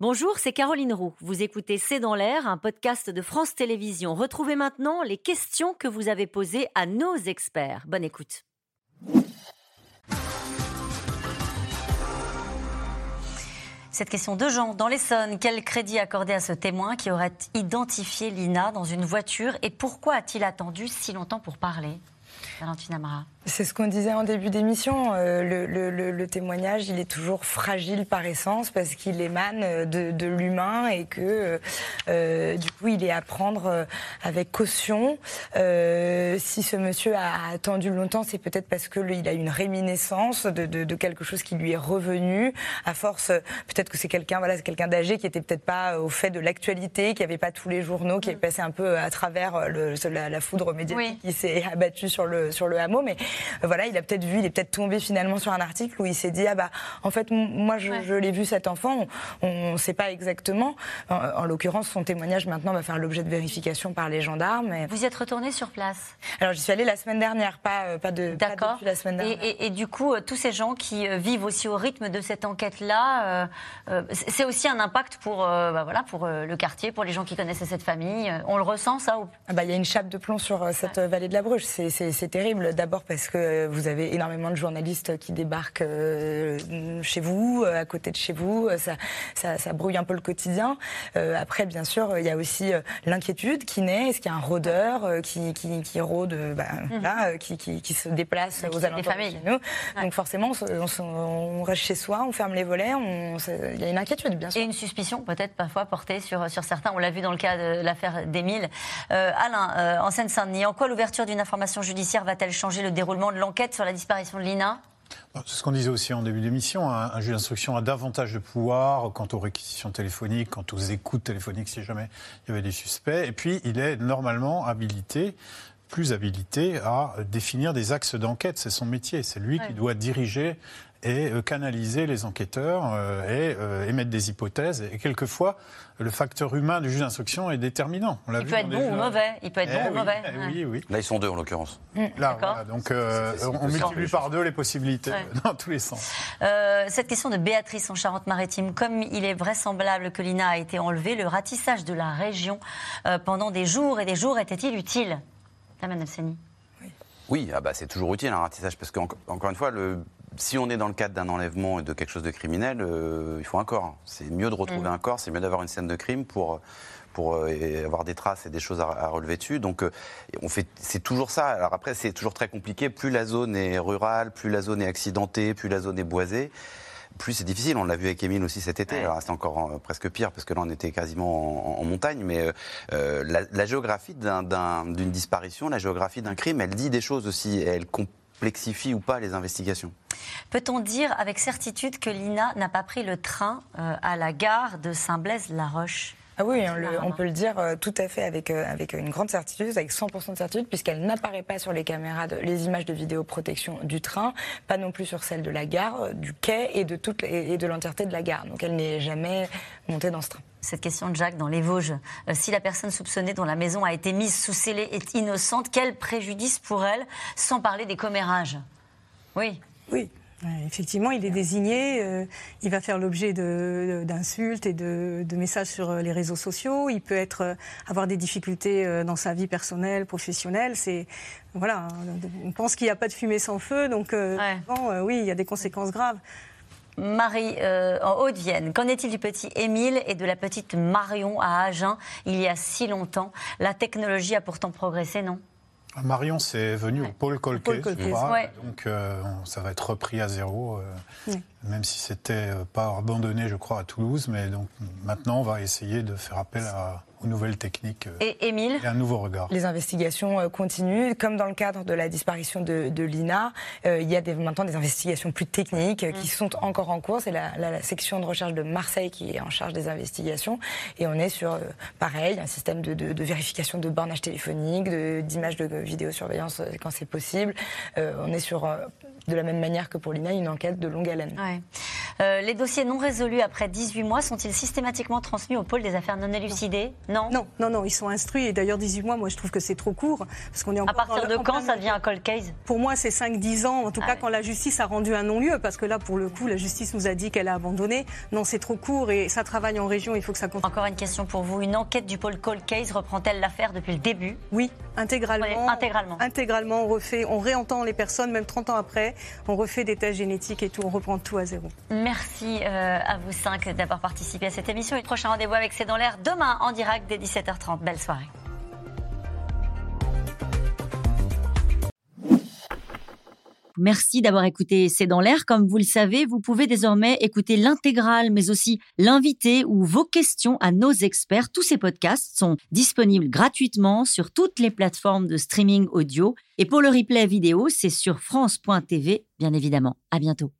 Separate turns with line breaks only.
Bonjour, c'est Caroline Roux. Vous écoutez C'est dans l'air, un podcast de France Télévisions. Retrouvez maintenant les questions que vous avez posées à nos experts. Bonne écoute. Cette question de Jean, dans l'Essonne, quel crédit accorder à ce témoin qui aurait identifié Lina dans une voiture et pourquoi a-t-il attendu si longtemps pour parler? Valentine Amara.
C'est ce qu'on disait en début d'émission. Euh, le, témoignage, il est toujours fragile par essence parce qu'il émane de, l'humain et que euh, du coup, il est à prendre euh, avec caution. si ce monsieur a attendu longtemps, c'est peut-être parce que il a une réminiscence de, quelque chose qui lui est revenu. À force, peut-être que c'est quelqu'un, voilà, c'est quelqu'un d'âgé qui était peut-être pas au fait de l'actualité, qui avait pas tous les journaux, qui est passé un peu à travers la, foudre médiatique qui s'est abattue sur le sur le hameau, mais voilà, il a peut-être vu, il est peut-être tombé finalement sur un article où il s'est dit ah bah en fait moi je, l'ai vu cet enfant, on ne sait pas exactement. En, l'occurrence, son témoignage maintenant va faire l'objet de vérification par les gendarmes.
Vous y êtes retourné sur place
Alors j'y suis allée la semaine dernière, pas euh, pas de
D'accord.
la semaine dernière.
Et, du coup, euh, tous ces gens qui euh, vivent aussi au rythme de cette enquête-là, c'est aussi un impact pour bah, voilà pour le quartier, pour les gens qui connaissent cette famille. On le ressent ça
ah bah, il y a une chape de plomb sur cette vallée de la Bruche. C'est terrible. D'abord parce que vous avez énormément de journalistes qui débarquent euh, chez vous, euh, à côté de chez vous. Ça, ça, brouille un peu le quotidien. Euh, après, bien sûr, il y a aussi l'inquiétude qui naît. Est-ce qu'il y a un rôdeur qui, qui, rôde, bah, mhm. qui, qui, se déplace aux alentours de chez nous Donc forcément, on, reste chez soi, on ferme les volets. Il y a une inquiétude, bien sûr.
Et une suspicion peut-être parfois portée sur, sur certains. On l'a vu dans le cas de l'affaire d'Émile. Alain, en Seine-Saint-Denis, en quoi l'ouverture d'une information judiciaire va-t-elle changer le déroulement de l'enquête sur la disparition de Lina
c'est ce qu'on disait aussi en début d'émission. Un, juge d'instruction a davantage de pouvoir quant aux réquisitions téléphoniques, quant aux écoutes téléphoniques si jamais il y avait des suspects. Et puis, il est normalement habilité plus habilité à définir des axes d'enquête. C'est son métier. C'est lui qui doit diriger et euh, canaliser les enquêteurs euh, et euh, émettre des hypothèses. Et quelquefois, le facteur humain du juge d'instruction est déterminant.
il peut être bon ou mauvais. Il peut être bon ou mauvais.
Eh oui, oui.
Là, ils sont deux en l'occurrence.
Mmh, Là, donc on multiplie par deux les possibilités dans tous les sens.
cette question de Béatrice en Charente-Maritime, comme il est vraisemblable que l'INA a été enlevée, le ratissage de la région pendant des jours et des jours était-il utile? Taman
oui, oui ah bah, c'est toujours utile un ratissage parce qu'encore une fois, le si on est dans le cadre d'un enlèvement et de quelque chose de criminel, euh, il faut un corps. C'est mieux de retrouver mm. un corps, c'est mieux d'avoir une scène de crime pour pour euh, avoir des traces et des choses à, relever dessus. Donc, euh, on fait, c'est toujours ça. Alors après, c'est toujours très compliqué. Plus la zone est rurale, plus la zone est accidentée, plus la zone est boisée plus c'est difficile. On l'a vu avec Émile aussi cet été. Alors c'est encore presque pire parce que là on était quasiment en, montagne. Mais la, la, géographie d'une disparition, la géographie d'un crime, elle dit des choses aussi. Elle complexifie ou pas les investigations.
Peut-on dire avec certitude que Lina n'a pas pris le train euh, à la gare de Saint-Blaise-la-Roche?
Ah oui, on, peut le dire euh, tout à fait avec, euh, avec une grande certitude, avec 100% de certitude, puisqu'elle n'apparaît pas sur les caméras, de, les images de vidéoprotection du train, pas non plus sur celle de la gare, du quai et de, toute, et de l'entièreté de la gare. Donc elle n'est jamais montée dans ce train.
Cette question de Jacques dans les Vosges. si la personne soupçonnée dont la maison a été mise sous scellé est innocente, quel préjudice pour elle, sans parler des commérages? Oui.
Oui.
Effectivement, il est désigné, euh, il va faire l'objet d'insultes et de, messages sur euh, les réseaux sociaux. Il peut être, euh, avoir des difficultés dans sa vie personnelle, professionnelle. C'est voilà, on pense qu'il n'y a pas de fumée sans feu, donc oui, il y a des conséquences graves.
Marie, en Haute-Vienne, qu'en est-il du petit Émile et de la petite Marion à Agen il y a si longtemps? La technologie a pourtant progressé, non?
Marion, c'est venu au pôle Colquet, donc euh, ça va être repris à zéro, euh, même si c'était euh, pas abandonné, je crois, à Toulouse. Mais donc maintenant, on va essayer de faire appel à, aux nouvelles techniques euh,
et, Émile
un nouveau regard.
Les investigations euh, continuent. Comme dans le cadre de la disparition de, Lina, euh, il y a maintenant des investigations plus techniques qui mm. sont encore en cours. C'est la, section de recherche de Marseille qui est en charge des investigations. Et on est sur, pareil, un système de, vérification de bornage téléphonique, d'images de, vidéosurveillance quand c'est possible. on est sur de la même manière que pour l'INA, une enquête de longue haleine.
Euh, les dossiers non résolus après 18 mois sont-ils systématiquement transmis au pôle des affaires non élucidées?
Non. Non, non, non, ils sont instruits. Et d'ailleurs, 18 mois, moi, je trouve que c'est trop court. Parce qu'on est
à partir de quand ça devient un cold case?
Pour moi, c'est 5-10 ans. En tout ah cas, quand la justice a rendu un non-lieu. Parce que là, pour le coup, la justice nous a dit qu'elle a abandonné. Non, c'est trop court et ça travaille en région. Il faut que ça continue.
Encore une question pour vous. Une enquête du pôle cold case reprend-elle l'affaire depuis le début?
Oui, intégralement.
intégralement.
Intégralement. On refait, on réentend les personnes, même 30 ans après. On refait des tests génétiques et tout. On reprend tout à zéro.
Merci euh, à vous cinq d'avoir participé à cette émission. Et prochain rendez-vous avec C'est dans l'air demain en direct dès 17h30. Belle soirée. Merci d'avoir écouté C'est dans l'air. Comme vous le savez, vous pouvez désormais écouter l'intégrale, mais aussi l'invité ou vos questions à nos experts. Tous ces podcasts sont disponibles gratuitement sur toutes les plateformes de streaming audio. Et pour le replay vidéo, c'est sur France.tv, bien évidemment. À bientôt.